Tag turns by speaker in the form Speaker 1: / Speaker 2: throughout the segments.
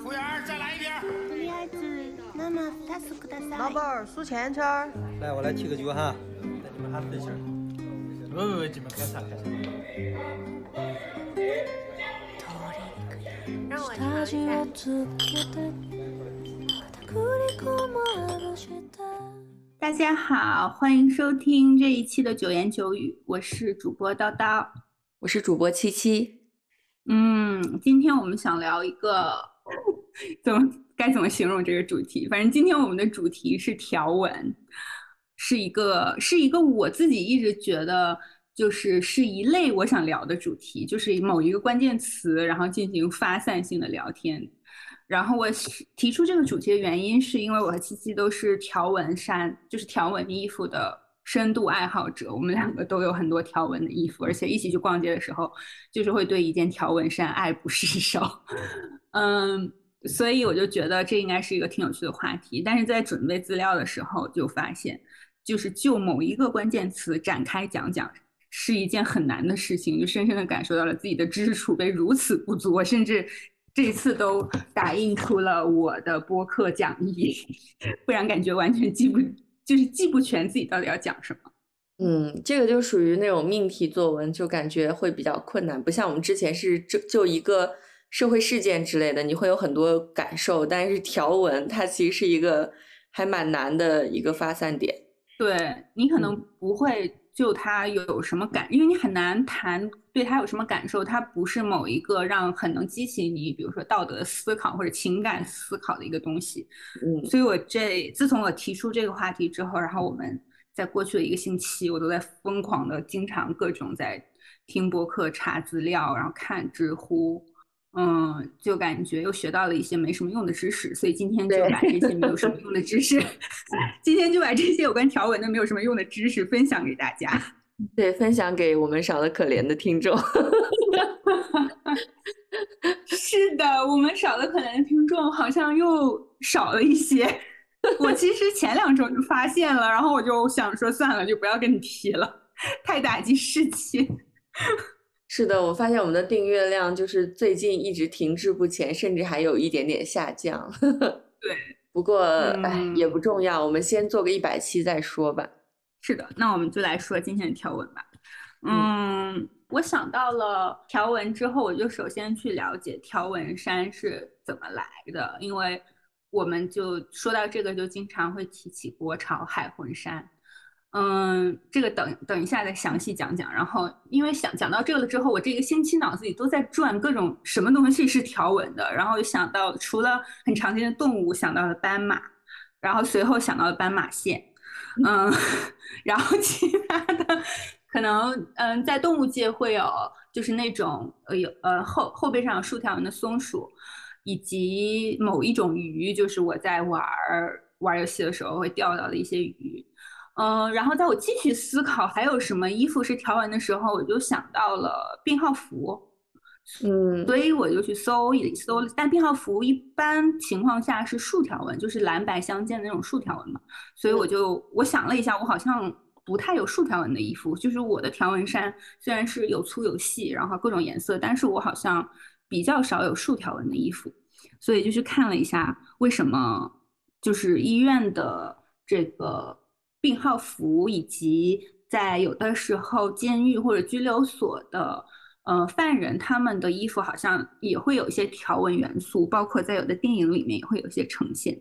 Speaker 1: 服务员，再来一瓶。
Speaker 2: とりあえず生2つください。
Speaker 3: 老板儿数钱圈儿。
Speaker 4: 来，我来提个酒哈，带你们喊对气儿。
Speaker 1: 喂喂喂，你们干啥干啥？
Speaker 5: 让我尝一下。
Speaker 6: 大家好，欢迎收听这一期的九言九语，我是主播叨叨。
Speaker 5: 我是主播七七。
Speaker 6: 嗯，今天我们想聊一个 怎么该怎么形容这个主题？反正今天我们的主题是条纹，是一个是一个我自己一直觉得就是是一类我想聊的主题，就是某一个关键词，然后进行发散性的聊天。然后我提出这个主题的原因，是因为我和七七都是条纹衫，就是条纹衣服的深度爱好者。我们两个都有很多条纹的衣服，而且一起去逛街的时候，就是会对一件条纹衫爱不释手。嗯，所以我就觉得这应该是一个挺有趣的话题。但是在准备资料的时候，就发现，就是就某一个关键词展开讲讲，是一件很难的事情。就深深的感受到了自己的知识储备如此不足，我甚至。这次都打印出了我的播客讲义，不然感觉完全记不，就是记不全自己到底要讲什么。
Speaker 5: 嗯，这个就属于那种命题作文，就感觉会比较困难，不像我们之前是就就一个社会事件之类的，你会有很多感受。但是条文它其实是一个还蛮难的一个发散点。
Speaker 6: 对你可能不会。就他有什么感，因为你很难谈对他有什么感受，他不是某一个让很能激起你，比如说道德思考或者情感思考的一个东西。
Speaker 5: 嗯，
Speaker 6: 所以我这自从我提出这个话题之后，然后我们在过去的一个星期，我都在疯狂的经常各种在听播客、查资料，然后看知乎。嗯，就感觉又学到了一些没什么用的知识，所以今天就把这些没有什么 用的知识，今天就把这些有关条文的没有什么用的知识分享给大家。
Speaker 5: 对，分享给我们少的可怜的听众。
Speaker 6: 是的，我们少的可怜的听众好像又少了一些。我其实前两周就发现了，然后我就想说算了，就不要跟你提了，太打击士气。
Speaker 5: 是的，我发现我们的订阅量就是最近一直停滞不前，甚至还有一点点下降。
Speaker 6: 对，
Speaker 5: 不过哎也不重要，我们先做个一百期再说吧。
Speaker 6: 是的，那我们就来说今天的条文吧。嗯，我想到了条文之后，我就首先去了解条纹衫是怎么来的，因为我们就说到这个，就经常会提起国潮海魂衫。嗯，这个等等一下再详细讲讲。然后，因为想讲到这个了之后，我这个星期脑子里都在转各种什么东西是条纹的。然后就想到，除了很常见的动物，想到了斑马，然后随后想到了斑马线。嗯，然后其他的可能，嗯，在动物界会有，就是那种呃有呃后后背上有竖条纹的松鼠，以及某一种鱼，就是我在玩玩游戏的时候会钓到的一些鱼。嗯，然后在我继续思考还有什么衣服是条纹的时候，我就想到了病号服，
Speaker 5: 嗯，
Speaker 6: 所以我就去搜一搜，但病号服一般情况下是竖条纹，就是蓝白相间的那种竖条纹嘛，所以我就我想了一下，我好像不太有竖条纹的衣服，就是我的条纹衫虽然是有粗有细，然后各种颜色，但是我好像比较少有竖条纹的衣服，所以就去看了一下为什么就是医院的这个。病号服以及在有的时候监狱或者拘留所的呃犯人，他们的衣服好像也会有一些条纹元素，包括在有的电影里面也会有一些呈现。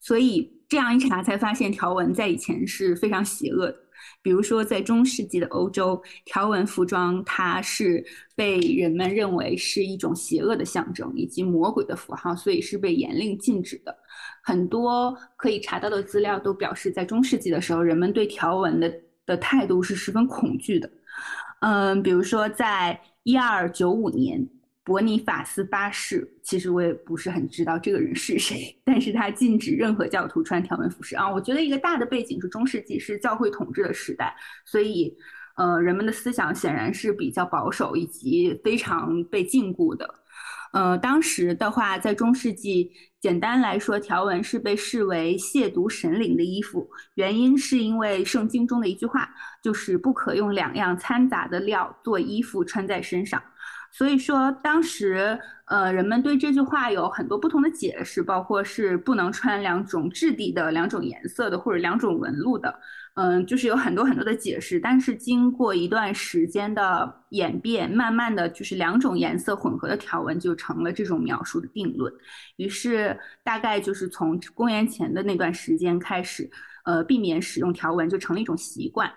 Speaker 6: 所以这样一查才发现，条纹在以前是非常邪恶的。比如说在中世纪的欧洲，条纹服装它是被人们认为是一种邪恶的象征以及魔鬼的符号，所以是被严令禁止的。很多可以查到的资料都表示，在中世纪的时候，人们对条纹的的态度是十分恐惧的。嗯，比如说在一二九五年，伯尼法斯八世，其实我也不是很知道这个人是谁，但是他禁止任何教徒穿条纹服饰啊。我觉得一个大的背景是中世纪是教会统治的时代，所以呃，人们的思想显然是比较保守以及非常被禁锢的。呃，当时的话，在中世纪。简单来说，条纹是被视为亵渎神灵的衣服，原因是因为圣经中的一句话，就是不可用两样掺杂的料做衣服穿在身上。所以说，当时呃，人们对这句话有很多不同的解释，包括是不能穿两种质地的、两种颜色的或者两种纹路的。嗯，就是有很多很多的解释，但是经过一段时间的演变，慢慢的就是两种颜色混合的条纹就成了这种描述的定论。于是大概就是从公元前的那段时间开始，呃，避免使用条纹就成了一种习惯。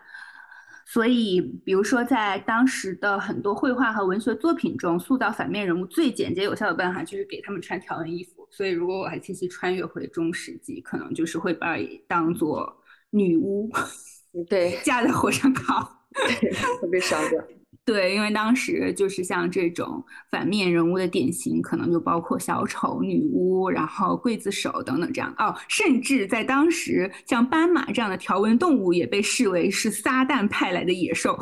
Speaker 6: 所以，比如说在当时的很多绘画和文学作品中，塑造反面人物最简洁有效的办法就是给他们穿条纹衣服。所以，如果我还继续穿越回中世纪，可能就是会把当做。女巫，
Speaker 5: 对，
Speaker 6: 架在火上烤，
Speaker 5: 会被烧掉。
Speaker 6: 对，因为当时就是像这种反面人物的典型，可能就包括小丑、女巫，然后刽子手等等这样。哦，甚至在当时，像斑马这样的条纹动物也被视为是撒旦派来的野兽。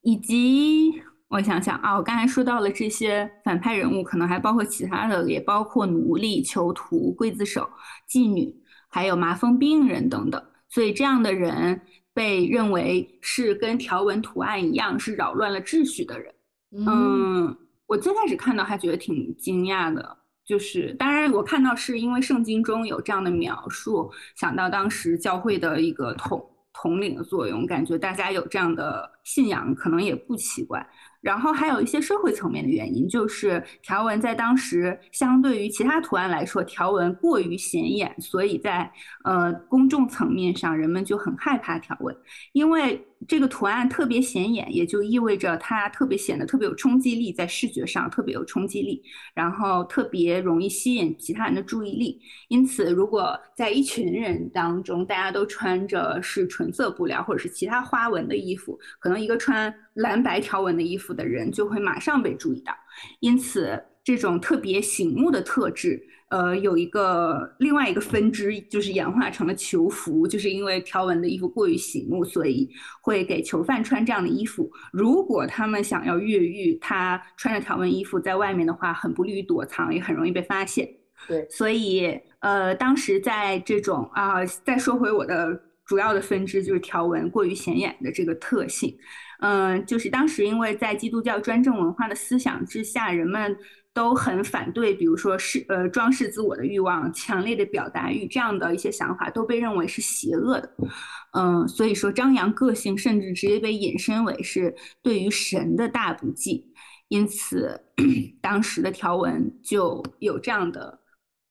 Speaker 6: 以及我想想啊，我刚才说到了这些反派人物，可能还包括其他的，也包括奴隶、囚徒、刽子手、妓女。还有麻风病人等等，所以这样的人被认为是跟条纹图案一样是扰乱了秩序的人。嗯，我最开始看到还觉得挺惊讶的，就是当然我看到是因为圣经中有这样的描述，想到当时教会的一个统统领的作用，感觉大家有这样的信仰可能也不奇怪。然后还有一些社会层面的原因，就是条纹在当时相对于其他图案来说，条纹过于显眼，所以在呃公众层面上，人们就很害怕条纹，因为。这个图案特别显眼，也就意味着它特别显得特别有冲击力，在视觉上特别有冲击力，然后特别容易吸引其他人的注意力。因此，如果在一群人当中，大家都穿着是纯色布料或者是其他花纹的衣服，可一个穿蓝白条纹的衣服的人就会马上被注意到。因此，这种特别醒目的特质。呃，有一个另外一个分支，就是演化成了囚服，就是因为条纹的衣服过于醒目，所以会给囚犯穿这样的衣服。如果他们想要越狱，他穿着条纹衣服在外面的话，很不利于躲藏，也很容易被发现。
Speaker 5: 对，
Speaker 6: 所以呃，当时在这种啊，再说回我的主要的分支，就是条纹过于显眼的这个特性。嗯，就是当时因为在基督教专政文化的思想之下，人们。都很反对，比如说是呃装饰自我的欲望、强烈的表达欲这样的一些想法，都被认为是邪恶的。嗯，所以说张扬个性，甚至直接被引申为是对于神的大不敬。因此，当时的条文就有这样的，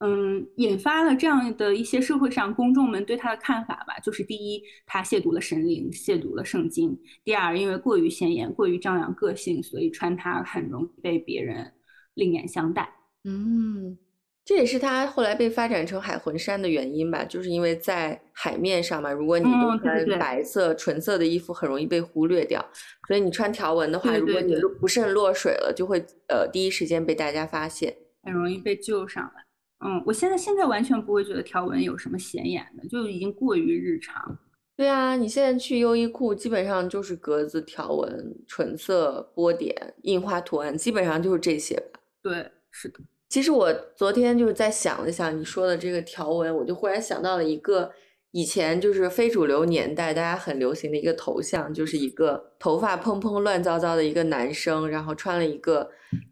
Speaker 6: 嗯，引发了这样的一些社会上公众们对他的看法吧。就是第一，他亵渎了神灵，亵渎了圣经；第二，因为过于显眼、过于张扬个性，所以穿它很容易被别人。另眼相待，
Speaker 5: 嗯，这也是他后来被发展成海魂衫的原因吧，就是因为在海面上嘛，如果你都穿白色纯色的衣服，很容易被忽略掉，所以你穿条纹的话，如果你不慎落水了，就会呃第一时间被大家发现，
Speaker 6: 很容易被救上来。嗯，我现在现在完全不会觉得条纹有什么显眼的，就已经过于日常。
Speaker 5: 对啊，你现在去优衣库，基本上就是格子条纹、纯色波点、印花图案，基本上就是这些吧。
Speaker 6: 对，是的。
Speaker 5: 其实我昨天就是在想了想你说的这个条纹，我就忽然想到了一个以前就是非主流年代大家很流行的一个头像，就是一个头发蓬蓬乱糟糟的一个男生，然后穿了一个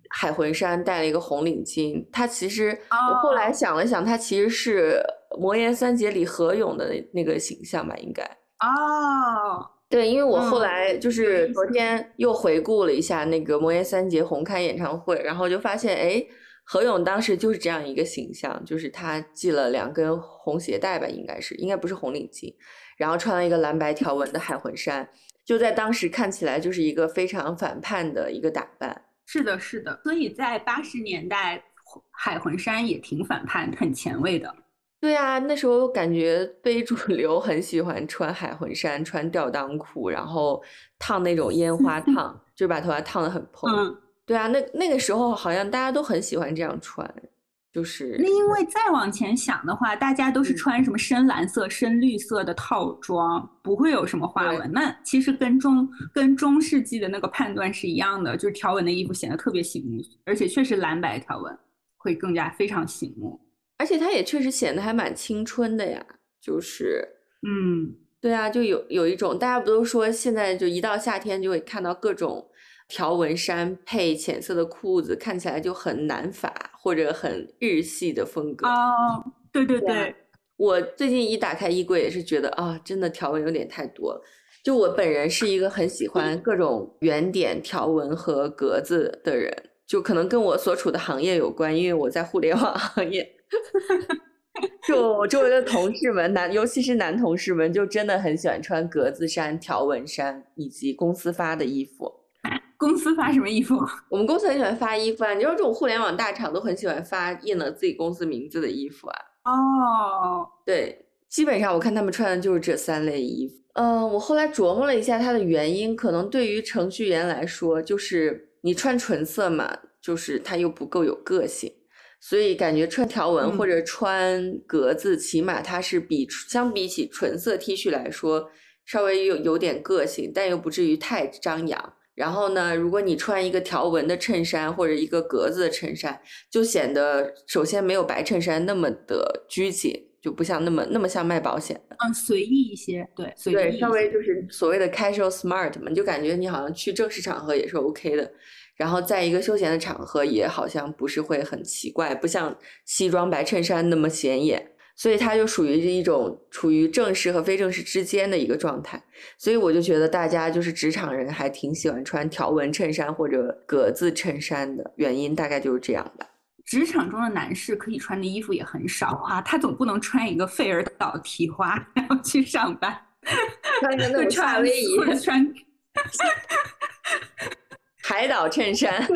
Speaker 5: 海魂衫，戴了一个红领巾。他其实我后来想了想，他其实是《魔岩三杰》里何勇的那个形象吧？应该
Speaker 6: 哦。
Speaker 5: 对，因为我后来就是昨天又回顾了一下那个魔岩三杰红磡演唱会，然后就发现，哎，何勇当时就是这样一个形象，就是他系了两根红鞋带吧，应该是，应该不是红领巾，然后穿了一个蓝白条纹的海魂衫，就在当时看起来就是一个非常反叛的一个打扮。
Speaker 6: 是的，是的，所以在八十年代，海魂衫也挺反叛、很前卫的。
Speaker 5: 对啊，那时候感觉非主流很喜欢穿海魂衫、穿吊裆裤，然后烫那种烟花烫，就把头发烫得很蓬。
Speaker 6: 嗯，
Speaker 5: 对啊，那那个时候好像大家都很喜欢这样穿，就是
Speaker 6: 那因为再往前想的话，大家都是穿什么深蓝色、深绿色的套装，不会有什么花纹。那其实跟中跟中世纪的那个判断是一样的，就是条纹的衣服显得特别醒目，而且确实蓝白条纹。会更加非常醒目。
Speaker 5: 而且它也确实显得还蛮青春的呀，就是，
Speaker 6: 嗯，
Speaker 5: 对啊，就有有一种大家不都说现在就一到夏天就会看到各种条纹衫配浅色的裤子，看起来就很南法或者很日系的风格。
Speaker 6: 哦，对对
Speaker 5: 对我最近一打开衣柜也是觉得啊，真的条纹有点太多了。就我本人是一个很喜欢各种圆点、条纹和格子的人，就可能跟我所处的行业有关，因为我在互联网行业。就我周围的同事们，男尤其是男同事们，就真的很喜欢穿格子衫、条纹衫以及公司发的衣服。
Speaker 6: 公司发什么衣服？
Speaker 5: 我们公司很喜欢发衣服啊，你知道这种互联网大厂都很喜欢发印了自己公司名字的衣服啊。
Speaker 6: 哦，
Speaker 5: 对，基本上我看他们穿的就是这三类衣服。嗯、我后来琢磨了一下它的原因，可能对于程序员来说，就是你穿纯色嘛，就是它又不够有个性，所以感觉穿条纹
Speaker 6: 嗯
Speaker 5: 或者穿格子，起码它是比相比起纯色 T 恤来说，稍微有有点个性，但又不至于太张扬。然后呢，如果你穿一个条纹的衬衫或者一个格子的衬衫，就显得首先没有白衬衫那么的拘谨，就不像那么那么像卖保险的，
Speaker 6: 嗯，随意一些，对，随意
Speaker 5: 对，稍微就是所谓的 casual smart 嘛，你就感觉你好像去正式场合也是 OK 的，然后在一个休闲的场合也好像不是会很奇怪，不像西装白衬衫那么显眼。所以它就属于一种处于正式和非正式之间的一个状态，所以我就觉得大家就是职场人还挺喜欢穿条纹衬衫或者格子衬衫的原因，大概就是这样吧。
Speaker 6: 职场中的男士可以穿的衣服也很少啊，他总不能穿一个费尔岛提花然后去上班，
Speaker 5: 穿个那种夏威夷
Speaker 6: 穿
Speaker 5: 海岛衬衫，
Speaker 6: 对，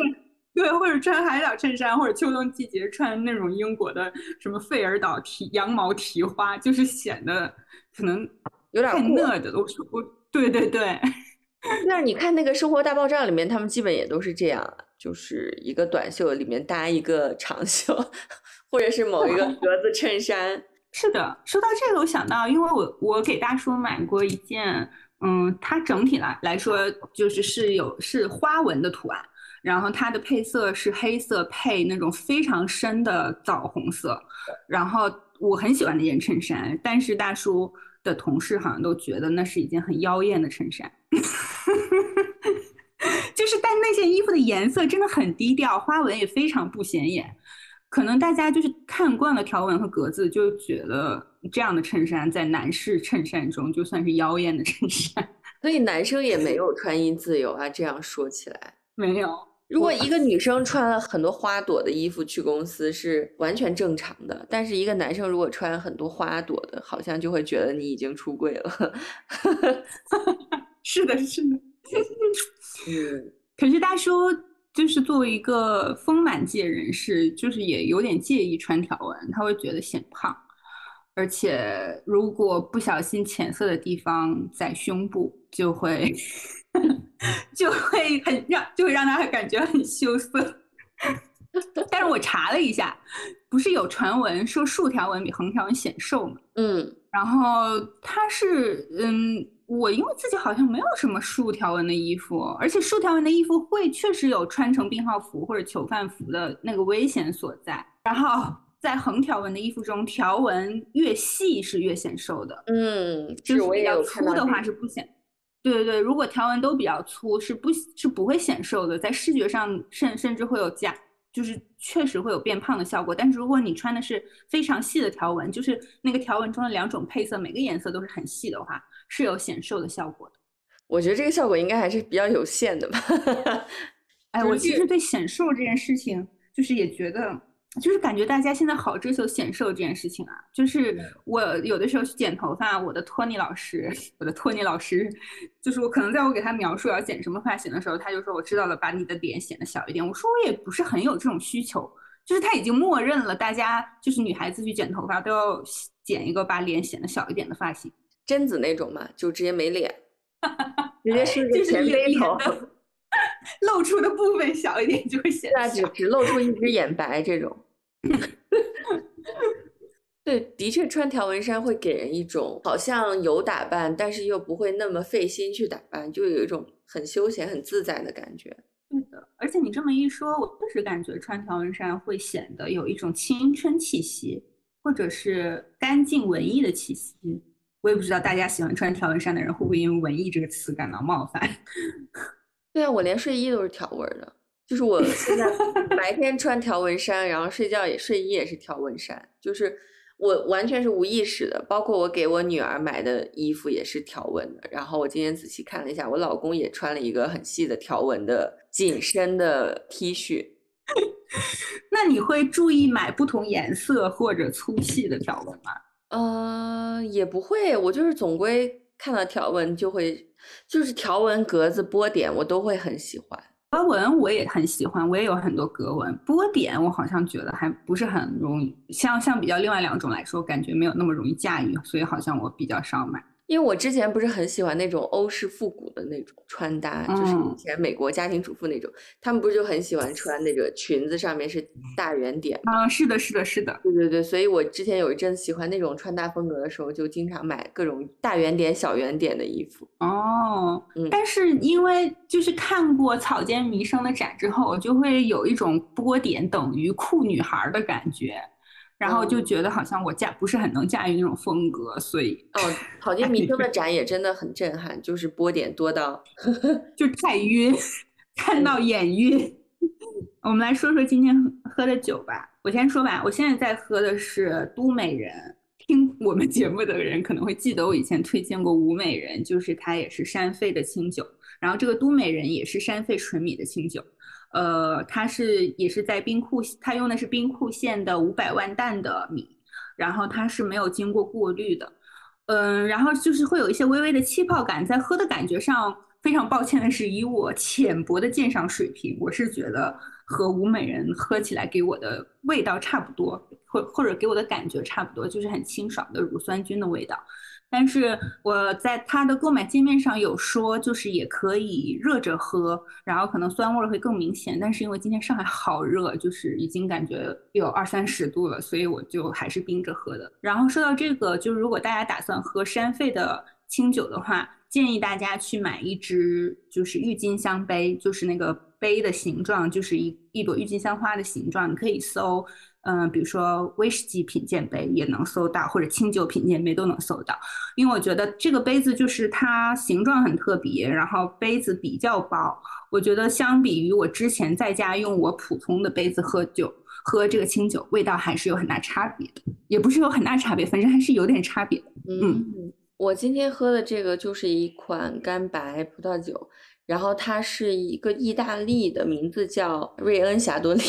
Speaker 6: 或者穿海岛衬衫，或者秋冬季节穿那种英国的什么费尔岛提羊毛提花，就是显得可能
Speaker 5: 有点过。
Speaker 6: 讷的。我说我，对对对，
Speaker 5: 那你看那个《生活大爆炸》里面，他们基本也都是这样啊，就是一个短袖里面搭一个长袖，或者是某一个格子衬衫。
Speaker 6: 是的。说到这个，我想到，因为我我给大叔买过一件，嗯，它整体来来说就是是有是花纹的图案，然后它的配色是黑色配那种非常深的枣红色，然后我很喜欢那件衬衫，但是大叔的同事好像都觉得那是一件很妖艳的衬衫。就是，但那件衣服的颜色真的很低调，花纹也非常不显眼。可能大家就是看惯了条纹和格子，就觉得这样的衬衫在男士衬衫中就算是妖艳的衬衫。
Speaker 5: 所以男生也没有穿衣自由啊。这样说起来，
Speaker 6: 没有，
Speaker 5: 如果一个女生穿了很多花朵的衣服去公司是完全正常的，但是一个男生如果穿很多花朵的，好像就会觉得你已经出柜了。
Speaker 6: 是的，是的。
Speaker 5: 嗯，
Speaker 6: 可是大叔就是作为一个丰满界人士，就是也有点介意穿条纹，他会觉得显胖，而且如果不小心浅色的地方在胸部，就会 就会很让就会让他感觉很羞涩。但是我查了一下，不是有传闻说竖条纹比横条纹显瘦吗？
Speaker 5: 嗯，
Speaker 6: 然后它是，嗯，我因为自己好像没有什么竖条纹的衣服，而且竖条纹的衣服会确实有穿成病号服或者囚犯服的那个危险所在。然后在横条纹的衣服中，条纹越细是越显瘦的，
Speaker 5: 嗯，
Speaker 6: 就是
Speaker 5: 我也
Speaker 6: 比较粗的话是不显。对对对，如果条纹都比较粗，是不是不会显瘦的，在视觉上甚甚至会有加，就是确实会有变胖的效果。但是如果你穿的是非常细的条纹，就是那个条纹中的两种配色，每个颜色都是很细的话，是有显瘦的效果的。
Speaker 5: 我觉得这个效果应该还是比较有限的吧。
Speaker 6: 哎，我其实对显瘦这件事情，就是也觉得，就是感觉大家现在好追求显瘦这件事情啊。就是我有的时候去剪头发，我的托尼老师，我的托尼老师，就是我可能在我给他描述要剪什么发型的时候，他就说我知道了，把你的脸显得小一点。我说我也不是很有这种需求，就是他已经默认了大家就是女孩子去剪头发都要剪一个把脸显得小一点的发型。
Speaker 5: 贞子那种嘛，就直接没脸，直接是个
Speaker 6: 就是
Speaker 5: 前
Speaker 6: 脸
Speaker 5: 背头，
Speaker 6: 的 露出的部分小一点就会显得。
Speaker 5: 只只露出一只眼白这种。对，的确穿条纹衫会给人一种好像有打扮，但是又不会那么费心去打扮，就有一种很休闲、很自在的感觉。
Speaker 6: 对的，而且你这么一说，我确实感觉穿条纹衫会显得有一种青春气息，或者是干净文艺的气息。我也不知道大家喜欢穿条纹衫的人会不会因为“文艺”这个词感到冒犯。
Speaker 5: 对啊，我连睡衣都是条纹的，就是我现在白 天穿条纹衫，然后睡觉也睡衣也是条纹衫，就是我完全是无意识的。包括我给我女儿买的衣服也是条纹的。然后我今天仔细看了一下，我老公也穿了一个很细的条纹的紧身的 T 恤。
Speaker 6: 那你会注意买不同颜色或者粗细的条纹吗？
Speaker 5: 呃，也不会，我就是总归看到条纹就会，就是条纹、格子、波点，我都会很喜欢。
Speaker 6: 格纹我也很喜欢，我也有很多格纹。波点我好像觉得还不是很容易，像像比较另外两种来说，感觉没有那么容易驾驭，所以好像我比较少买。
Speaker 5: 因为我之前不是很喜欢那种欧式复古的那种穿搭，就是以前美国家庭主妇那种，他们不是就很喜欢穿那个裙子上面是大圆点
Speaker 6: 啊？是的，是的，是的，
Speaker 5: 对对对，所以我之前有一阵喜欢那种穿搭风格的时候，就经常买各种大圆点、小圆点的衣服。
Speaker 6: 哦，嗯，但是因为就是看过草间弥生的展之后，我就会有一种波点等于酷女孩的感觉。然后就觉得好像我驾不是很能驾驭那种风格，所以
Speaker 5: 哦，草间弥生的展也真的很震撼，就是波点多到
Speaker 6: 就太晕，看到眼晕。我们来说说今天喝的酒吧，我先说吧，我现在在喝的是都美人。听我们节目的人可能会记得我以前推荐过吴美人，就是它也是山肺的清酒，然后这个都美人也是山肺纯米的清酒。呃，它是也是在冰库，它用的是冰库县的五百万担的米，然后它是没有经过过滤的，嗯，然后就是会有一些微微的气泡感，在喝的感觉上，非常抱歉的是，以我浅薄的鉴赏水平，我是觉得和吴美人喝起来给我的味道差不多，或或者给我的感觉差不多，就是很清爽的乳酸菌的味道。但是我在它的购买界面上有说，就是也可以热着喝，然后可能酸味会更明显。但是因为今天上海好热，就是已经感觉有二三十度了，所以我就还是冰着喝的。然后说到这个，就是如果大家打算喝山肺的清酒的话，建议大家去买一支就是郁金香杯，就是那个杯的形状就是一一朵郁金香花的形状，你可以搜。嗯，比如说威士忌品鉴杯也能搜到，或者清酒品鉴杯都能搜到。因为我觉得这个杯子就是它形状很特别，然后杯子比较薄。我觉得相比于我之前在家用我普通的杯子喝酒，喝这个清酒，味道还是有很大差别的。也不是有很大差别，反正还是有点差别。
Speaker 5: 嗯，我今天喝的这个就是一款干白葡萄酒。然后它是一个意大利的名字叫瑞恩霞多丽，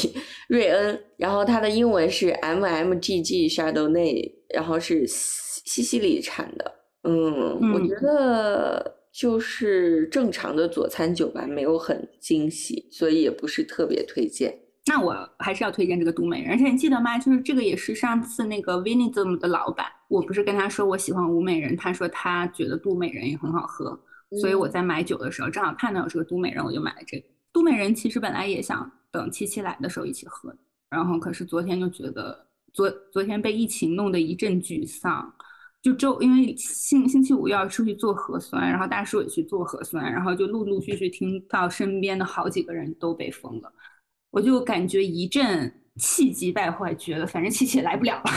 Speaker 5: 瑞恩。然后它的英文是 M M G G Chardonnay，然后是西西里产的。嗯，我觉得就是正常的佐餐酒吧，没有很惊喜，所以也不是特别推荐。
Speaker 6: 那我还是要推荐这个都美人，而且你记得吗？就是这个也是上次那个 Vinism 的老板，我不是跟他说我喜欢吴美人，他说他觉得都美人也很好喝。所以我在买酒的时候，正好看到有这个都美人，我就买了这个都美人。其实本来也想等七七来的时候一起喝，然后可是昨天就觉得昨昨天被疫情弄得一阵沮丧，就周因为星星期五要出去做核酸，然后大叔也去做核酸，然后就陆陆续续听到身边的好几个人都被封了，我就感觉一阵气急败坏，觉得反正七七也来不了了。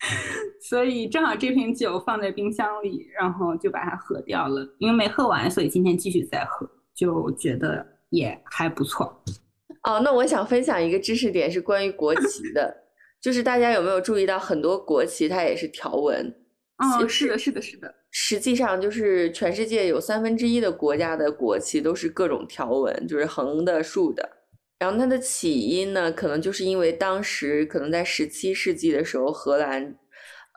Speaker 6: 所以正好这瓶酒放在冰箱里，然后就把它喝掉了。因为没喝完，所以今天继续再喝，就觉得也还不错。
Speaker 5: 哦，那我想分享一个知识点是关于国旗的，就是大家有没有注意到很多国旗它也是条纹？
Speaker 6: 哦，是的，是的，是的。
Speaker 5: 实际上就是全世界有三分之一的国家的国旗都是各种条纹，就是横的、竖的。然后它的起因呢，可能就是因为当时可能在十七世纪的时候，荷兰，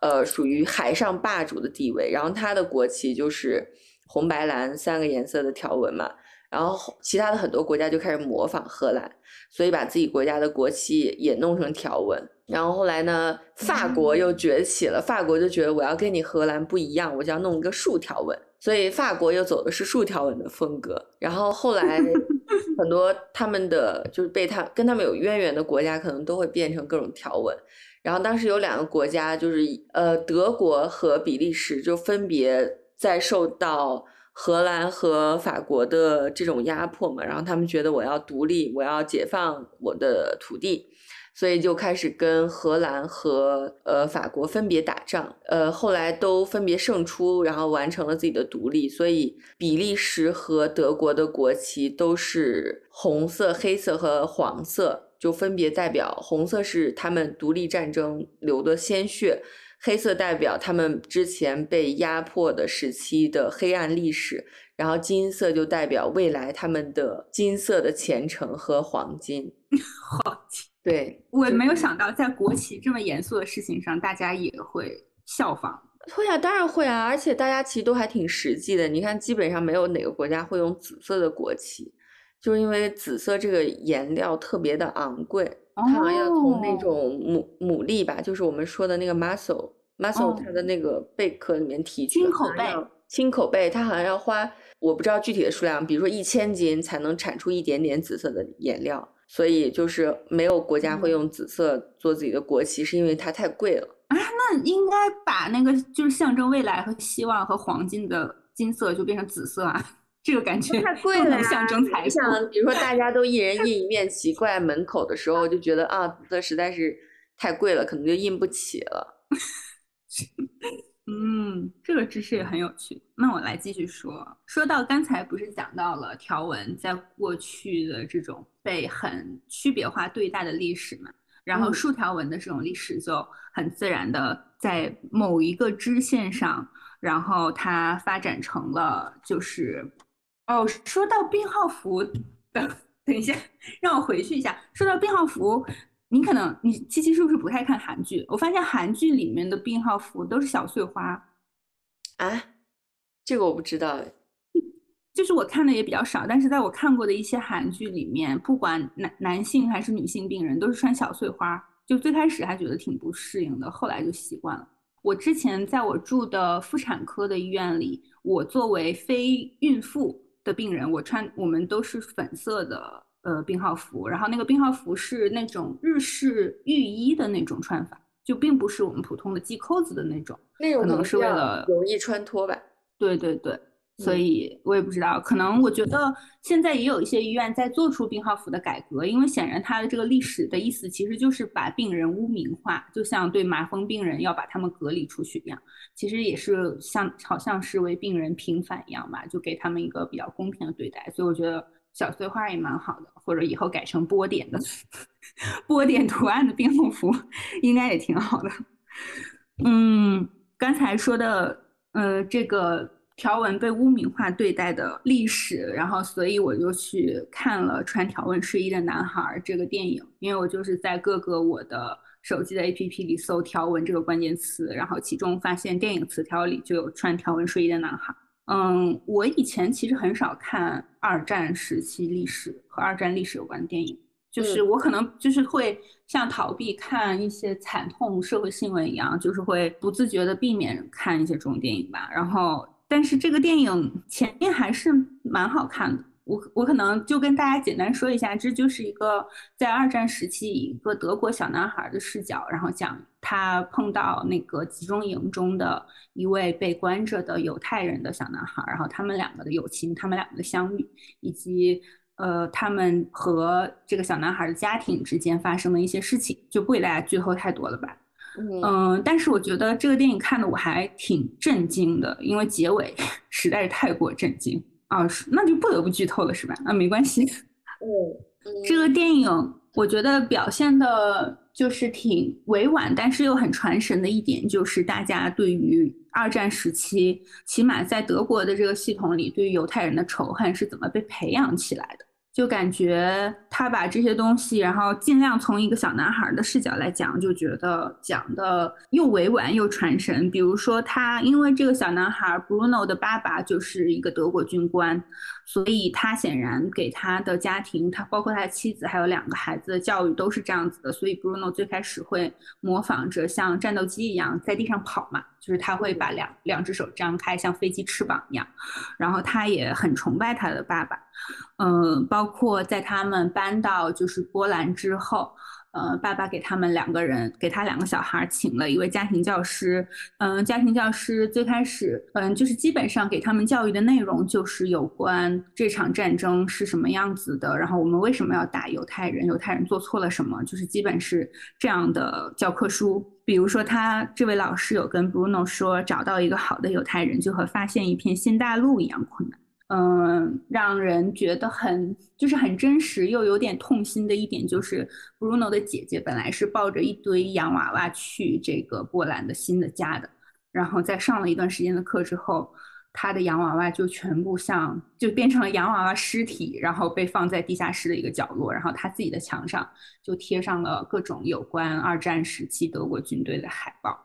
Speaker 5: 呃，属于海上霸主的地位。然后它的国旗就是红白蓝三个颜色的条纹嘛。然后其他的很多国家就开始模仿荷兰，所以把自己国家的国旗也弄成条纹。然后后来呢，法国又崛起了，法国就觉得我要跟你荷兰不一样，我就要弄一个竖条纹。所以法国又走的是竖条纹的风格，然后后来很多他们的就是被他跟他们有渊源的国家，可能都会变成各种条纹。然后当时有两个国家，就是呃德国和比利时，就分别在受到荷兰和法国的这种压迫嘛，然后他们觉得我要独立，我要解放我的土地，所以就开始跟荷兰和呃法国分别打仗，呃后来都分别胜出，然后完成了自己的独立。所以比利时和德国的国旗都是红色、黑色和黄色，就分别代表红色是他们独立战争流的鲜血。黑色代表他们之前被压迫的时期的黑暗历史，然后金色就代表未来他们的金色的前程和黄金。
Speaker 6: 黄金，
Speaker 5: 对
Speaker 6: 我没有想到在国旗这么严肃的事情上，大家也会效仿。
Speaker 5: 会啊，当然会啊，而且大家其实都还挺实际的。你看，基本上没有哪个国家会用紫色的国旗，就是因为紫色这个颜料特别的昂贵。它好像要从那种牡牡蛎吧，就是我们说的那个 mussel，mussel 它的那个贝壳里面提取
Speaker 6: 青口贝，
Speaker 5: 青口贝，它好像要花我不知道具体的数量，比如说一千斤才能产出一点点紫色的颜料，所以就是没有国家会用紫色做自己的国旗，是因为它太贵了
Speaker 6: 啊。那应该把那个就是象征未来和希望和黄金的金色就变成紫色啊。这个感觉
Speaker 5: 太贵了
Speaker 6: 象征财
Speaker 5: 富。比如说，大家都一人印一面旗挂在门口的时候，就觉得啊，这实在是太贵了，可能就印不起了。
Speaker 6: 嗯，这个知识也很有趣。那我来继续说，说到刚才不是讲到了条纹在过去的这种被很区别化对待的历史嘛？然后竖条纹的这种历史就很自然的在某一个支线上，然后它发展成了就是。哦，说到病号服，等等一下，让我回去一下。说到病号服，你可能你七七是不是不太看韩剧？我发现韩剧里面的病号服都是小碎花
Speaker 5: 啊，这个我不知道
Speaker 6: 就是我看的也比较少，但是在我看过的一些韩剧里面，不管男男性还是女性病人，都是穿小碎花。就最开始还觉得挺不适应的，后来就习惯了。我之前在我住的妇产科的医院里，我作为非孕妇。的病人，我穿我们都是粉色的呃病号服，然后那个病号服是那种日式浴衣的那种穿法，就并不是我们普通的系扣子的那种，
Speaker 5: 那种
Speaker 6: 可能是为了
Speaker 5: 容易穿脱吧。
Speaker 6: 对对对。所以我也不知道，可能我觉得现在也有一些医院在做出病号服的改革，因为显然它的这个历史的意思其实就是把病人污名化，就像对麻风病人要把他们隔离出去一样，其实也是像好像是为病人平反一样吧，就给他们一个比较公平的对待。所以我觉得小碎花也蛮好的，或者以后改成波点的 波点图案的病号服应该也挺好的。嗯，刚才说的呃这个。条纹被污名化对待的历史，然后所以我就去看了《穿条纹睡衣的男孩》这个电影，因为我就是在各个我的手机的 APP 里搜“条纹”这个关键词，然后其中发现电影词条里就有《穿条纹睡衣的男孩》。嗯，我以前其实很少看二战时期历史和二战历史有关的电影，就是我可能就是会像逃避看一些惨痛社会新闻一样，就是会不自觉的避免看一些这种电影吧，然后。但是这个电影前面还是蛮好看的，我我可能就跟大家简单说一下，这就是一个在二战时期一个德国小男孩的视角，然后讲他碰到那个集中营中的一位被关着的犹太人的小男孩，然后他们两个的友情，他们两个的相遇，以及呃他们和这个小男孩的家庭之间发生的一些事情，就不给大家剧透太多了吧。嗯，但是我觉得这个电影看的我还挺震惊的，因为结尾 实在是太过震惊啊！是，那就不得不剧透了，是吧？啊，没关系。
Speaker 5: 嗯，
Speaker 6: 这个电影我觉得表现的就是挺委婉，但是又很传神的一点，就是大家对于二战时期，起码在德国的这个系统里，对于犹太人的仇恨是怎么被培养起来的。就感觉他把这些东西，然后尽量从一个小男孩的视角来讲，就觉得讲的又委婉又传神。比如说，他因为这个小男孩 Bruno 的爸爸就是一个德国军官，所以他显然给他的家庭，他包括他的妻子还有两个孩子的教育都是这样子的。所以 Bruno 最开始会模仿着像战斗机一样在地上跑嘛，就是他会把两两只手张开，像飞机翅膀一样。然后他也很崇拜他的爸爸。嗯，包括在他们搬到就是波兰之后。呃，爸爸给他们两个人，给他两个小孩请了一位家庭教师。嗯，家庭教师最开始，嗯，就是基本上给他们教育的内容就是有关这场战争是什么样子的，然后我们为什么要打犹太人，犹太人做错了什么，就是基本是这样的教科书。比如说，他这位老师有跟 Bruno 说，找到一个好的犹太人就和发现一片新大陆一样困难。嗯，让人觉得很就是很真实又有点痛心的一点就是，Bruno 的姐姐本来是抱着一堆洋娃娃去这个波兰的新的家的，然后在上了一段时间的课之后，他的洋娃娃就全部像就变成了洋娃娃尸体，然后被放在地下室的一个角落，然后他自己的墙上就贴上了各种有关二战时期德国军队的海报，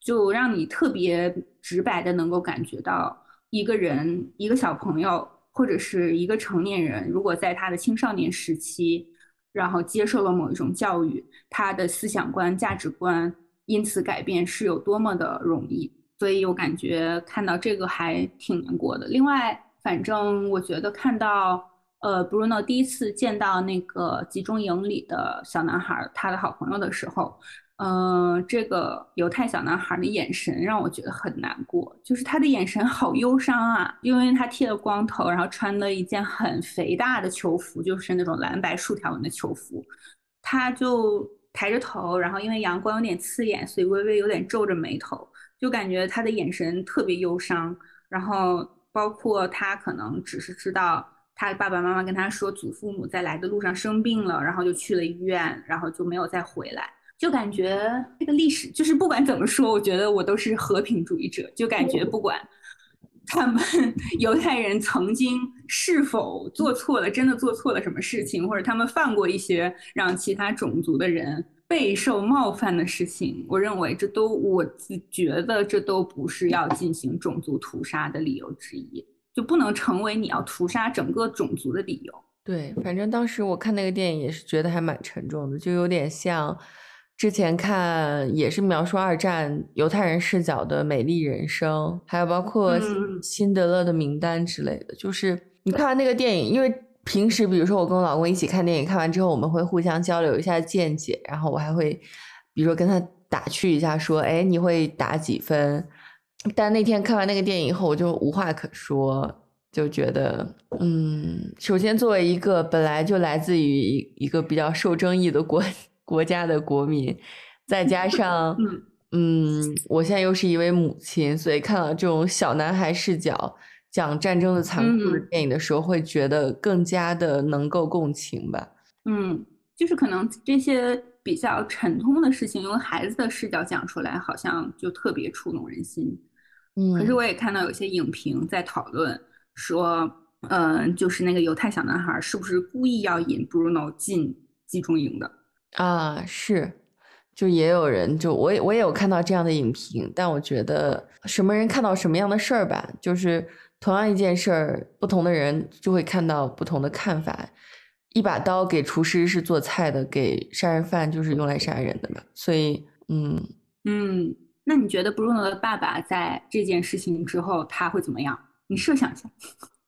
Speaker 6: 就让你特别直白的能够感觉到。一个人，一个小朋友，或者是一个成年人，如果在他的青少年时期，然后接受了某一种教育，他的思想观、价值观因此改变，是有多么的容易。所以我感觉看到这个还挺难过的。另外，反正我觉得看到，呃，Bruno 第一次见到那个集中营里的小男孩，他的好朋友的时候。嗯，这个犹太小男孩的眼神让我觉得很难过，就是他的眼神好忧伤啊，因为他剃了光头，然后穿了一件很肥大的球服，就是那种蓝白竖条纹的球服，他就抬着头，然后因为阳光有点刺眼，所以微微有点皱着眉头，就感觉他的眼神特别忧伤。然后包括他可能只是知道他爸爸妈妈跟他说祖父母在来的路上生病了，然后就去了医院，然后就没有再回来。就感觉这个历史，就是不管怎么说，我觉得我都是和平主义者。就感觉不管他们 犹太人曾经是否做错了，真的做错了什么事情，或者他们犯过一些让其他种族的人备受冒犯的事情，我认为这都，我自觉得这都不是要进行种族屠杀的理由之一，就不能成为你要屠杀整个种族的理由。
Speaker 5: 对，反正当时我看那个电影也是觉得还蛮沉重的，就有点像。之前看也是描述二战犹太人视角的《美丽人生》，还有包括《辛德勒的名单》之类的。就是你看完那个电影，因为平时比如说我跟我老公一起看电影，看完之后我们会互相交流一下见解，然后我还会比如说跟他打趣一下，说：“哎，你会打几分？”但那天看完那个电影以后，我就无话可说，就觉得，嗯，首先作为一个本来就来自于一个比较受争议的国。国家的国民，再加上，嗯，我现在又是一位母亲，所以看到这种小男孩视角讲战争的残酷的电影的时候，会觉得更加的能够共情吧。
Speaker 6: 嗯，就是可能这些比较沉痛的事情，用孩子的视角讲出来，好像就特别触动人心。
Speaker 5: 嗯，
Speaker 6: 可是我也看到有些影评在讨论说，嗯，就是那个犹太小男孩是不是故意要引 Bruno 进集中营的？
Speaker 5: 啊，是，就也有人，就我也我也有看到这样的影评，但我觉得什么人看到什么样的事儿吧，就是同样一件事儿，不同的人就会看到不同的看法。一把刀给厨师是做菜的，给杀人犯就是用来杀人的嘛。所以，嗯
Speaker 6: 嗯，那你觉得 Bruno 的爸爸在这件事情之后他会怎么样？你设想一下。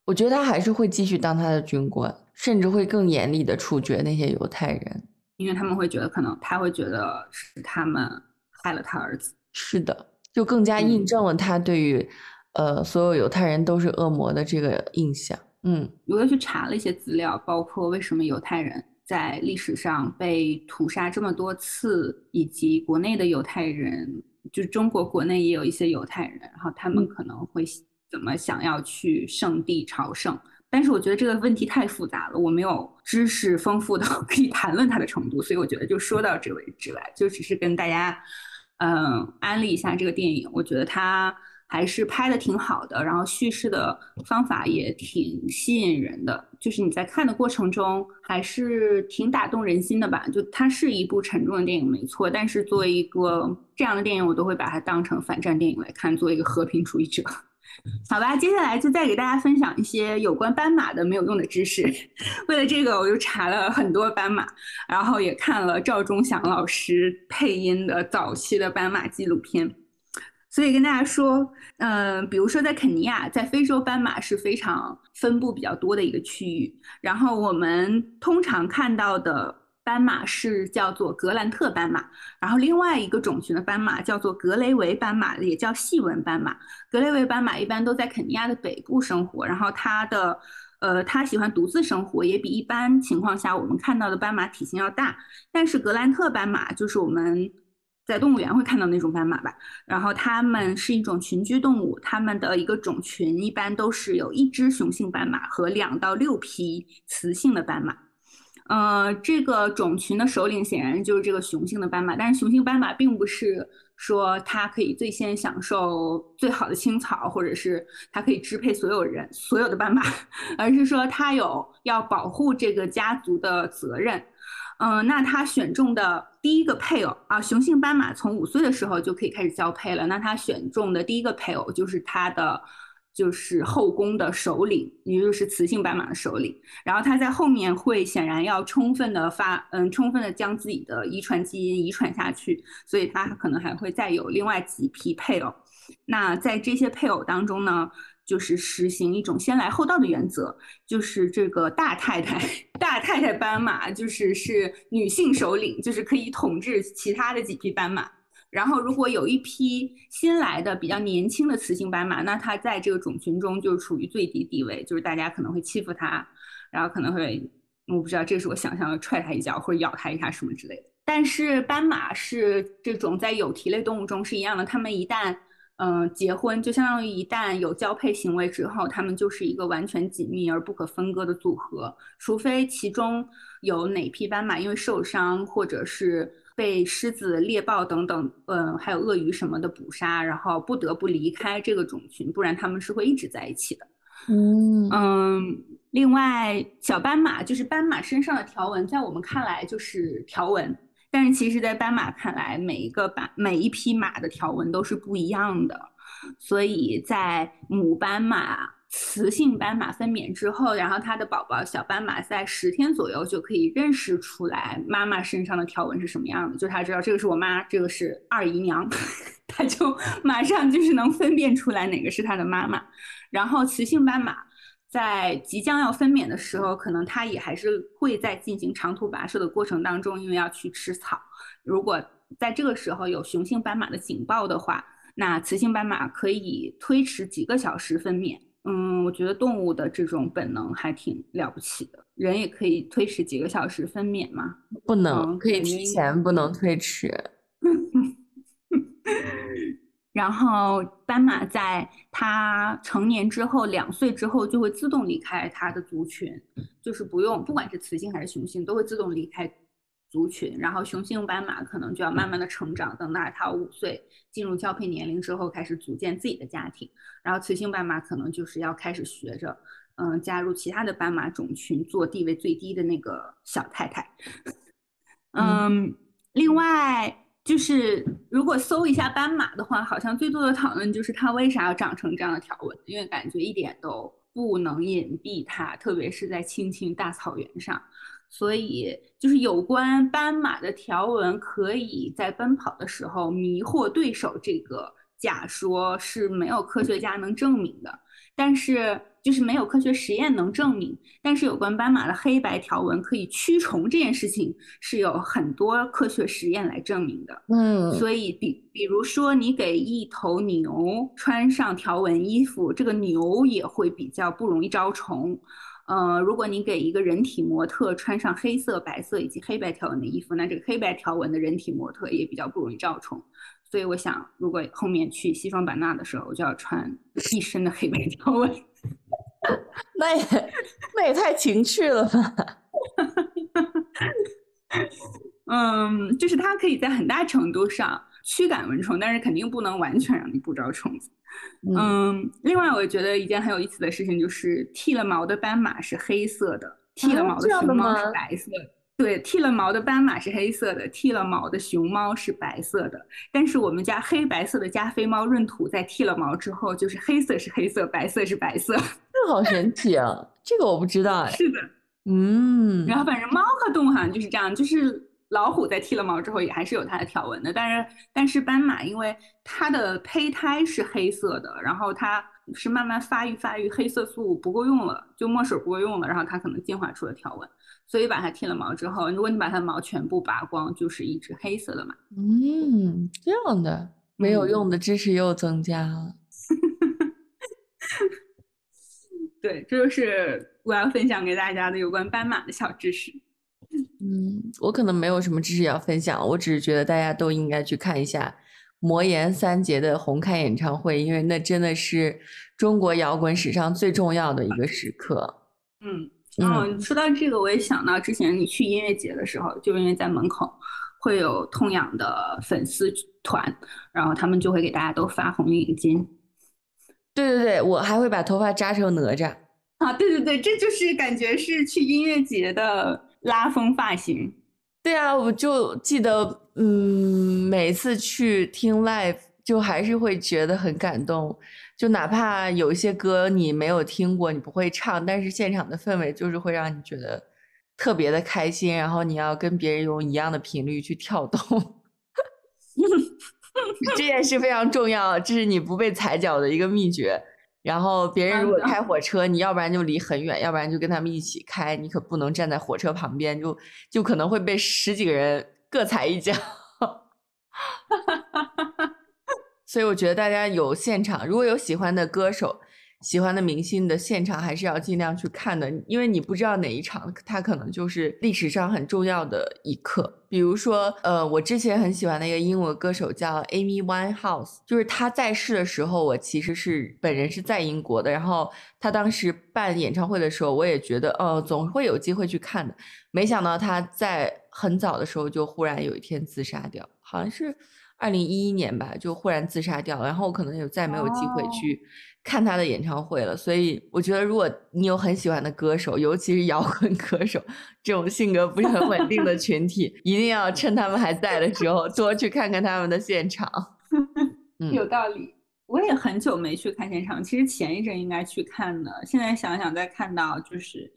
Speaker 5: 我觉得他还是会继续当他的军官，甚至会更严厉的处决那些犹太人。
Speaker 6: 因为他们会觉得，可能他会觉得是他们害了他儿子。
Speaker 5: 是的，就更加印证了他对于，呃，所有犹太人都是恶魔的这个印象。嗯，
Speaker 6: 我又去查了一些资料，包括为什么犹太人在历史上被屠杀这么多次，以及国内的犹太人，就是中国国内也有一些犹太人，然后他们可能会怎么想要去圣地朝圣。但是我觉得这个问题太复杂了，我没有知识丰富到 可以谈论它的程度，所以我觉得就说到这为止了，就只是跟大家，嗯，安利一下这个电影。我觉得它还是拍的挺好的，然后叙事的方法也挺吸引人的，就是你在看的过程中还是挺打动人心的吧。就它是一部沉重的电影，没错，但是作为一个这样的电影，我都会把它当成反战电影来看，作为一个和平主义者。好吧，接下来就再给大家分享一些有关斑马的没有用的知识。为了这个，我就查了很多斑马，然后也看了赵忠祥老师配音的早期的斑马纪录片。所以跟大家说，嗯，比如说在肯尼亚，在非洲，斑马是非常分布比较多的一个区域。然后我们通常看到的斑马是叫做格兰特斑马，然后另外一个种群的斑马叫做格雷维斑马，也叫细纹斑马。格雷维斑马一般都在肯尼亚的北部生活，然后它的，呃，它喜欢独自生活，也比一般情况下我们看到的斑马体型要大。但是格兰特斑马就是我们。在动物园会看到那种斑马吧，然后它们是一种群居动物，它们的一个种群一般都是有一只雄性斑马和两到六匹雌性的斑马。呃，这个种群的首领显然就是这个雄性的斑马，但是雄性斑马并不是说它可以最先享受最好的青草，或者是它可以支配所有人所有的斑马，而是说它有要保护这个家族的责任。嗯，那他选中的第一个配偶啊，雄性斑马从五岁的时候就可以开始交配了。那他选中的第一个配偶就是他的，就是后宫的首领，也就是雌性斑马的首领。然后他在后面会显然要充分的发，嗯，充分的将自己的遗传基因遗传下去，所以他可能还会再有另外几批配偶。那在这些配偶当中呢？就是实行一种先来后到的原则，就是这个大太太，大太太斑马就是是女性首领，就是可以统治其他的几匹斑马。然后如果有一批新来的比较年轻的雌性斑马，那它在这个种群中就处于最低地位，就是大家可能会欺负它，然后可能会我不知道，这是我想象的踹它一脚或者咬它一下什么之类的。但是斑马是这种在有蹄类动物中是一样的，它们一旦嗯，结婚就相当于一旦有交配行为之后，它们就是一个完全紧密而不可分割的组合。除非其中有哪匹斑马因为受伤，或者是被狮子、猎豹等等，嗯，还有鳄鱼什么的捕杀，然后不得不离开这个种群，不然他们是会一直在一起的。
Speaker 5: 嗯
Speaker 6: 嗯，另外，小斑马就是斑马身上的条纹，在我们看来就是条纹。但是其实，在斑马看来，每一个斑每一匹马的条纹都是不一样的，所以在母斑马、雌性斑马分娩之后，然后它的宝宝小斑马在十天左右就可以认识出来妈妈身上的条纹是什么样的，就它知道这个是我妈，这个是二姨娘，它就马上就是能分辨出来哪个是它的妈妈。然后雌性斑马。在即将要分娩的时候，可能它也还是会在进行长途跋涉的过程当中，因为要去吃草。如果在这个时候有雄性斑马的警报的话，那雌性斑马可以推迟几个小时分娩。嗯，我觉得动物的这种本能还挺了不起的。人也可以推迟几个小时分娩嘛？
Speaker 5: 不能，可以提前，不能推迟。
Speaker 6: 然后斑马在它成年之后，两岁之后就会自动离开它的族群，就是不用，不管是雌性还是雄性，都会自动离开族群。然后雄性斑马可能就要慢慢的成长，等到它五岁进入交配年龄之后，开始组建自己的家庭。然后雌性斑马可能就是要开始学着，嗯，加入其他的斑马种群，做地位最低的那个小太太。嗯，另外。就是如果搜一下斑马的话，好像最多的讨论就是它为啥要长成这样的条纹，因为感觉一点都不能隐蔽它，特别是在青青大草原上。所以就是有关斑马的条纹可以在奔跑的时候迷惑对手这个假说是没有科学家能证明的，但是。就是没有科学实验能证明，但是有关斑马的黑白条纹可以驱虫这件事情是有很多科学实验来证明的。
Speaker 5: 嗯，
Speaker 6: 所以比比如说你给一头牛穿上条纹衣服，这个牛也会比较不容易招虫。呃，如果你给一个人体模特穿上黑色、白色以及黑白条纹的衣服，那这个黑白条纹的人体模特也比较不容易招虫。所以我想，如果后面去西双版纳的时候，我就要穿一身的黑白条纹。
Speaker 5: 那也那也太情趣了吧！
Speaker 6: 嗯，就是它可以在很大程度上驱赶蚊虫，但是肯定不能完全让你不招虫子。嗯，另外我觉得一件很有意思的事情就是，剃了毛的斑马是黑色的，剃了毛的熊猫是白色的。对，剃了毛的斑马是黑色的，剃了毛的熊猫是白色的。但是我们家黑白色的加菲猫闰土在剃了毛之后，就是黑色是黑色，白色是白色。
Speaker 5: 这好神奇啊！这个我不知道哎。
Speaker 6: 是的，
Speaker 5: 嗯。
Speaker 6: 然后反正猫和动物好像就是这样，就是老虎在剃了毛之后也还是有它的条纹的，但是但是斑马因为它的胚胎是黑色的，然后它是慢慢发育发育，黑色素不够用了，就墨水不够用了，然后它可能进化出了条纹，所以把它剃了毛之后，如果你把它毛全部拔光，就是一只黑色的马。
Speaker 5: 嗯，这样的没有用的知识又增加了。
Speaker 6: 对，这就是我要分享给大家的有关斑马的小知识。
Speaker 5: 嗯，我可能没有什么知识要分享，我只是觉得大家都应该去看一下魔岩三杰的红开演唱会，因为那真的是中国摇滚史上最重要的一个时刻。
Speaker 6: 嗯，嗯，说到这个，我也想到之前你去音乐节的时候，就因为在门口会有痛痒的粉丝团，然后他们就会给大家都发红领巾。
Speaker 5: 对对对，我还会把头发扎成哪吒。
Speaker 6: 啊，对对对，这就是感觉是去音乐节的。拉风发型，
Speaker 5: 对啊，我就记得，嗯，每次去听 live，就还是会觉得很感动。就哪怕有一些歌你没有听过，你不会唱，但是现场的氛围就是会让你觉得特别的开心。然后你要跟别人用一样的频率去跳动，这件事非常重要，这是你不被踩脚的一个秘诀。然后别人如果开火车，你要不然就离很远，要不然就跟他们一起开，你可不能站在火车旁边，就就可能会被十几个人各踩一脚。所以我觉得大家有现场，如果有喜欢的歌手。喜欢的明星的现场还是要尽量去看的，因为你不知道哪一场他可能就是历史上很重要的一刻。比如说，呃，我之前很喜欢的一个英文歌手叫 Amy Winehouse，就是他在世的时候，我其实是本人是在英国的。然后他当时办演唱会的时候，我也觉得，呃，总会有机会去看的。没想到他在很早的时候就忽然有一天自杀掉，好像是二零一一年吧，就忽然自杀掉了。然后我可能也再没有机会去。看他的演唱会了，所以我觉得，如果你有很喜欢的歌手，尤其是摇滚歌手这种性格不是很稳定的群体，一定要趁他们还在的时候多去看看他们的现场。
Speaker 6: 有道理，我也很久没去看现场，其实前一阵应该去看的，现在想想再看到就是，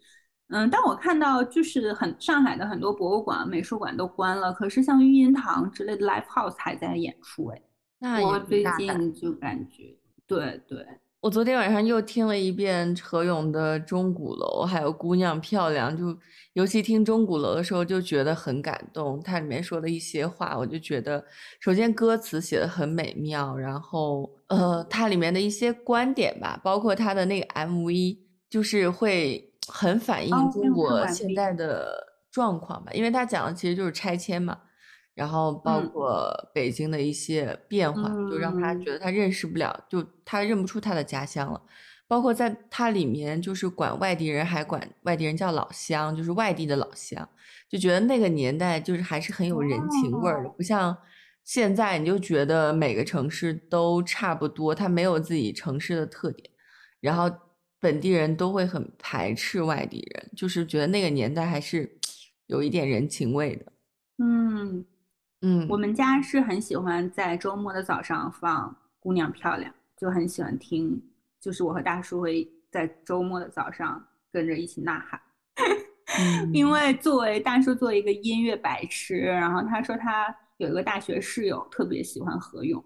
Speaker 6: 嗯，但我看到就是很上海的很多博物馆、美术馆都关了，可是像玉音堂之类的 live house 还在演出，哎，
Speaker 5: 那
Speaker 6: 我最近就感觉，对对。
Speaker 5: 我昨天晚上又听了一遍何勇的《钟鼓楼》，还有《姑娘漂亮》，就尤其听《钟鼓楼》的时候，就觉得很感动。它里面说的一些话，我就觉得，首先歌词写的很美妙，然后呃，它里面的一些观点吧，包括它的那个 MV，就是会很反映中国现在的状况吧，因为它讲的其实就是拆迁嘛。然后包括北京的一些变化，就让他觉得他认识不了，就他认不出他的家乡了。包括在他里面，就是管外地人还管外地人叫老乡，就是外地的老乡，就觉得那个年代就是还是很有人情味儿的，不像现在你就觉得每个城市都差不多，它没有自己城市的特点，然后本地人都会很排斥外地人，就是觉得那个年代还是有一点人情味的，
Speaker 6: 嗯。
Speaker 5: 嗯，
Speaker 6: 我们家是很喜欢在周末的早上放《姑娘漂亮》，就很喜欢听。就是我和大叔会在周末的早上跟着一起呐喊。因为作为大叔，作为一个音乐白痴，然后他说他有一个大学室友特别喜欢何勇，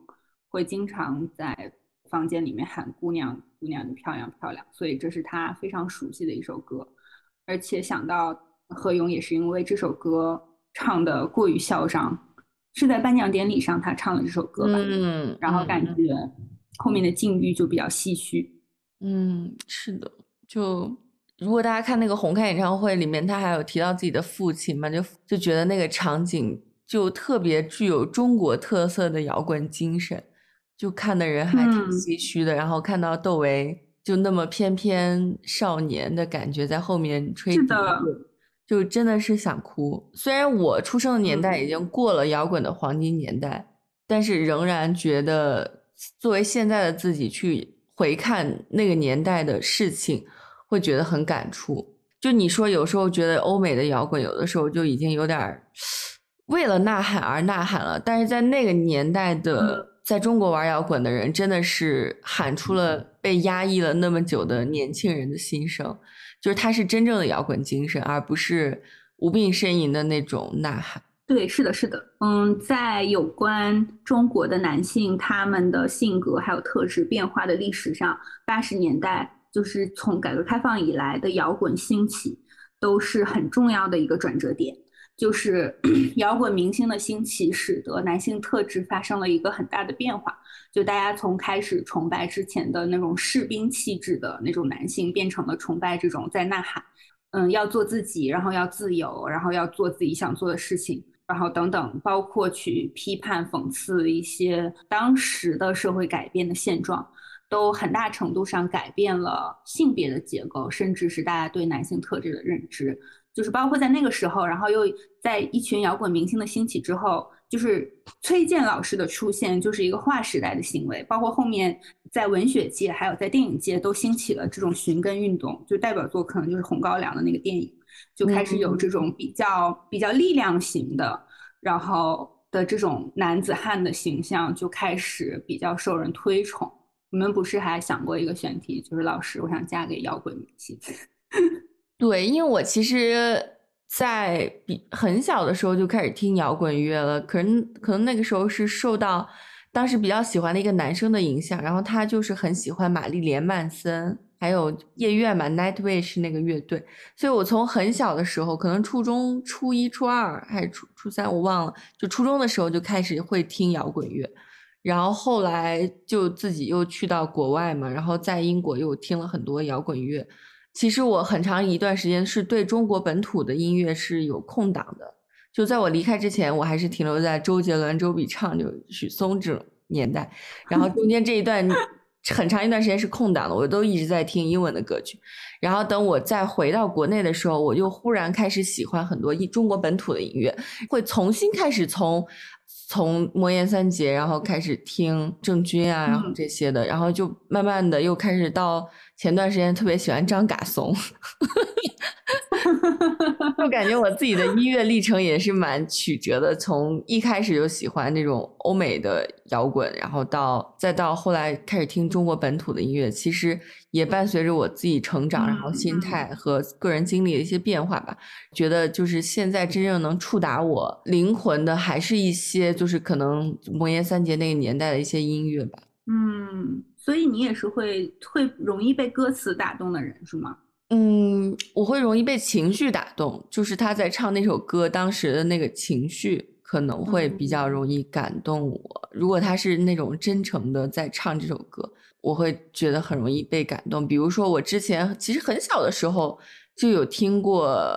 Speaker 6: 会经常在房间里面喊“姑娘，姑娘，你漂亮漂亮”，所以这是他非常熟悉的一首歌。而且想到何勇也是因为这首歌唱的过于嚣张。是在颁奖典礼上，他唱了这首歌吧，
Speaker 5: 嗯，
Speaker 6: 然后感觉后面的境遇就比较唏嘘。
Speaker 5: 嗯，是的，就如果大家看那个红开演唱会里面，他还有提到自己的父亲嘛，就就觉得那个场景就特别具有中国特色的摇滚精神，就看的人还挺唏嘘的。然后看到窦唯就那么翩翩少年的感觉在后面吹笛子。就真的是想哭。虽然我出生的年代已经过了摇滚的黄金年代，但是仍然觉得作为现在的自己去回看那个年代的事情，会觉得很感触。就你说，有时候觉得欧美的摇滚有的时候就已经有点为了呐喊而呐喊了，但是在那个年代的在中国玩摇滚的人，真的是喊出了被压抑了那么久的年轻人的心声。就是它是真正的摇滚精神，而不是无病呻吟的那种呐喊。
Speaker 6: 对，是的，是的，嗯，在有关中国的男性他们的性格还有特质变化的历史上，八十年代就是从改革开放以来的摇滚兴起，都是很重要的一个转折点。就是 摇滚明星的兴起，使得男性特质发生了一个很大的变化。就大家从开始崇拜之前的那种士兵气质的那种男性，变成了崇拜这种在呐喊，嗯，要做自己，然后要自由，然后要做自己想做的事情，然后等等，包括去批判、讽刺一些当时的社会改变的现状，都很大程度上改变了性别的结构，甚至是大家对男性特质的认知。就是包括在那个时候，然后又在一群摇滚明星的兴起之后，就是崔健老师的出现，就是一个划时代的行为。包括后面在文学界还有在电影界都兴起了这种寻根运动，就代表作可能就是《红高粱》的那个电影，就开始有这种比较比较力量型的，然后的这种男子汉的形象就开始比较受人推崇。你们不是还想过一个选题，就是老师，我想嫁给摇滚明星。
Speaker 5: 对，因为我其实，在比很小的时候就开始听摇滚乐了，可能可能那个时候是受到当时比较喜欢的一个男生的影响，然后他就是很喜欢玛丽莲曼森，还有夜愿嘛，Nightwish 那个乐队，所以我从很小的时候，可能初中初一、初二还是初初三，我忘了，就初中的时候就开始会听摇滚乐，然后后来就自己又去到国外嘛，然后在英国又听了很多摇滚乐。其实我很长一段时间是对中国本土的音乐是有空档的，就在我离开之前，我还是停留在周杰伦、周笔畅、就许嵩这种年代，然后中间这一段很长一段时间是空档的，我都一直在听英文的歌曲，然后等我再回到国内的时候，我就忽然开始喜欢很多一中国本土的音乐，会重新开始从从魔岩三杰，然后开始听郑钧啊，然后这些的，然后就慢慢的又开始到。前段时间特别喜欢张嘎怂，就感觉我自己的音乐历程也是蛮曲折的。从一开始就喜欢那种欧美的摇滚，然后到再到后来开始听中国本土的音乐，其实也伴随着我自己成长，然后心态和个人经历的一些变化吧。觉得就是现在真正能触达我灵魂的，还是一些就是可能魔岩三杰那个年代的一些音乐吧。
Speaker 6: 嗯。所以你也是会会容易被歌词打动的人是吗？
Speaker 5: 嗯，我会容易被情绪打动，就是他在唱那首歌当时的那个情绪可能会比较容易感动我。如果他是那种真诚的在唱这首歌，我会觉得很容易被感动。比如说我之前其实很小的时候就有听过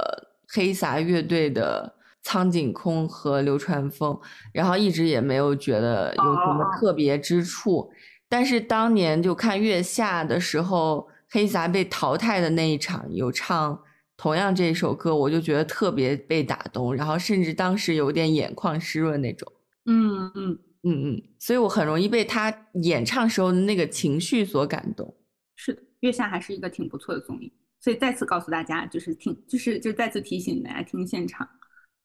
Speaker 5: 黑撒乐队的《苍井空》和《流川枫》，然后一直也没有觉得有什么特别之处。但是当年就看月下的时候，黑泽被淘汰的那一场有唱同样这首歌，我就觉得特别被打动，然后甚至当时有点眼眶湿润那种。
Speaker 6: 嗯嗯
Speaker 5: 嗯嗯，所以我很容易被他演唱时候的那个情绪所感动。
Speaker 6: 是的，月下还是一个挺不错的综艺，所以再次告诉大家，就是听，就是就再次提醒大家听现场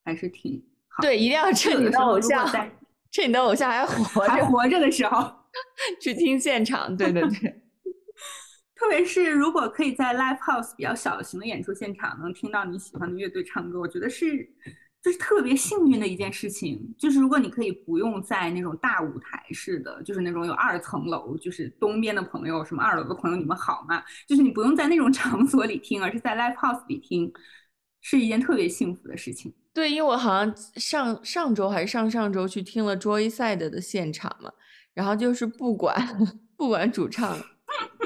Speaker 6: 还是挺好。
Speaker 5: 对，一定要趁你的偶像，趁你的偶像还活
Speaker 6: 还活着的时候。
Speaker 5: 去听现场，对对对，
Speaker 6: 特别是如果可以在 live house 比较小型的演出现场能听到你喜欢的乐队唱歌，我觉得是就是特别幸运的一件事情。就是如果你可以不用在那种大舞台似的，就是那种有二层楼，就是东边的朋友，什么二楼的朋友，你们好吗？就是你不用在那种 场所里听，而是在 live house 里听，是一件特别幸福的事情。
Speaker 5: 对，因为我好像上上周还是上上周去听了 Joyside 的现场嘛。然后就是不管 不管主唱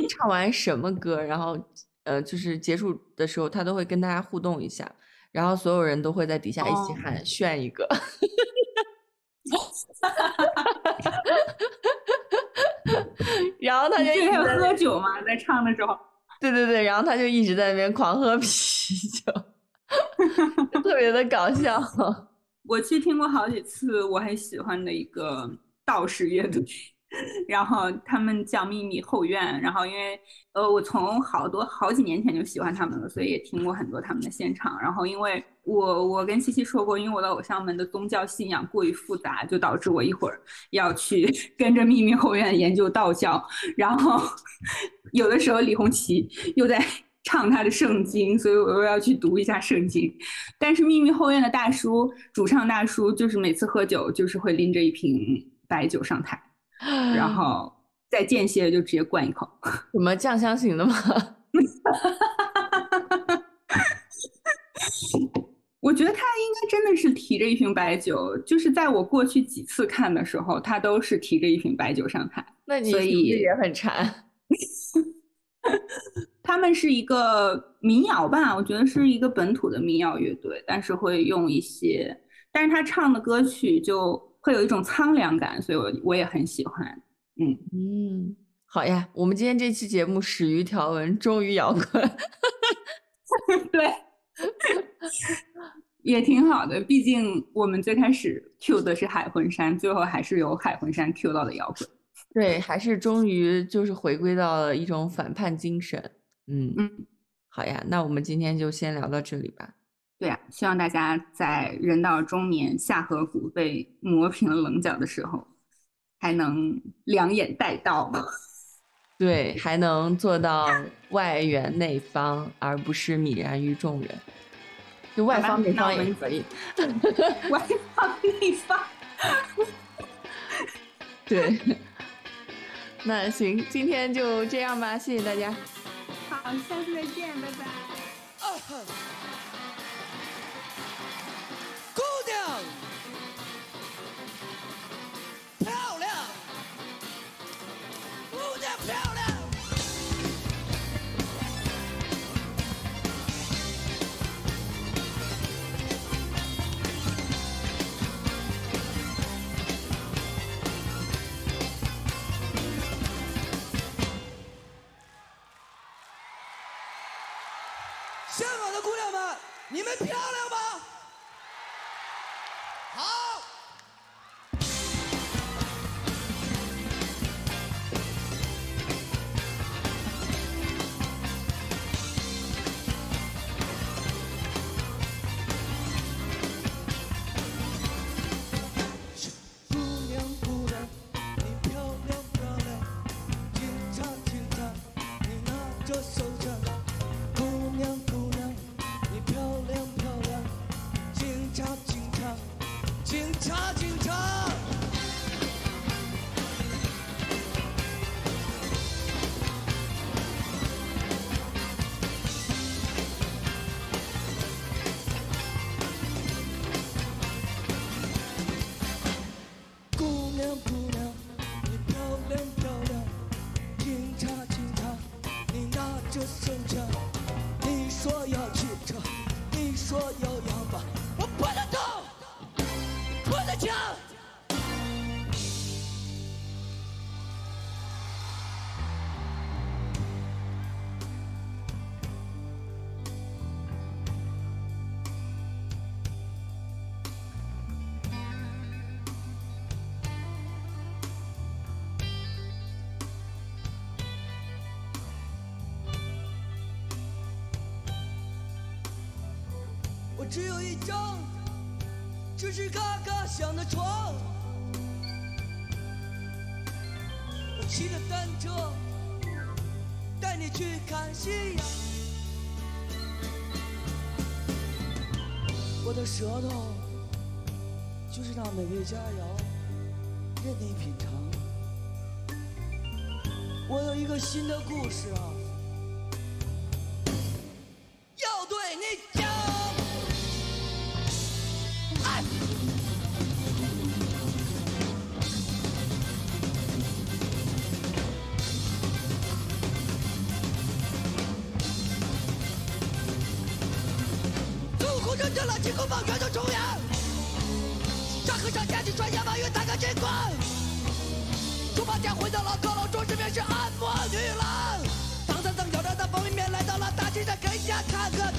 Speaker 5: 唱完什么歌，然后呃就是结束的时候，他都会跟大家互动一下，然后所有人都会在底下一起喊炫一个，然后他就一直
Speaker 6: 喝酒嘛，在唱的时候，
Speaker 5: 对对对，然后他就一直在那边狂喝啤酒，特别的搞笑。
Speaker 6: 我去听过好几次，我很喜欢的一个。道士乐队，然后他们叫秘密后院，然后因为呃我从好多好几年前就喜欢他们了，所以也听过很多他们的现场。然后因为我我跟七七说过，因为我的偶像们的宗教信仰过于复杂，就导致我一会儿要去跟着秘密后院研究道教，然后有的时候李红旗又在。唱他的圣经，所以我又要去读一下圣经。但是秘密后院的大叔，主唱大叔，就是每次喝酒就是会拎着一瓶白酒上台，然后再间歇就直接灌一口。
Speaker 5: 什么酱香型的吗？
Speaker 6: 我觉得他应该真的是提着一瓶白酒，就是在我过去几次看的时候，他都是提着一瓶白酒上台。
Speaker 5: 那你
Speaker 6: 所以
Speaker 5: 也很馋。
Speaker 6: 他们是一个民谣吧，我觉得是一个本土的民谣乐队，但是会用一些，但是他唱的歌曲就会有一种苍凉感，所以我我也很喜欢。嗯
Speaker 5: 嗯，好呀，我们今天这期节目始于条纹，终于摇滚。
Speaker 6: 对，也挺好的，毕竟我们最开始 Q 的是海魂衫，最后还是由海魂衫 Q 到了摇滚。
Speaker 5: 对，还是终于就是回归到了一种反叛精神。嗯
Speaker 6: 嗯，
Speaker 5: 好呀，那我们今天就先聊到这里吧。
Speaker 6: 对呀，希望大家在人到中年、下颌骨被磨平了棱角的时候，还能两眼带刀。
Speaker 5: 对，还能做到外圆内方，而不是泯然于众人。就外方内方也可以。
Speaker 6: 外方内方。
Speaker 5: 对。那行，今天就这样吧，谢谢大家。
Speaker 6: 好，下次再见，拜拜。
Speaker 3: 香港的姑娘们，你们漂亮吗？好。只有一张吱吱嘎嘎响的床，我骑着单车带你去看夕阳，我的舌头就是那美味佳肴，任你品尝。我有一个新的故事啊，大街上，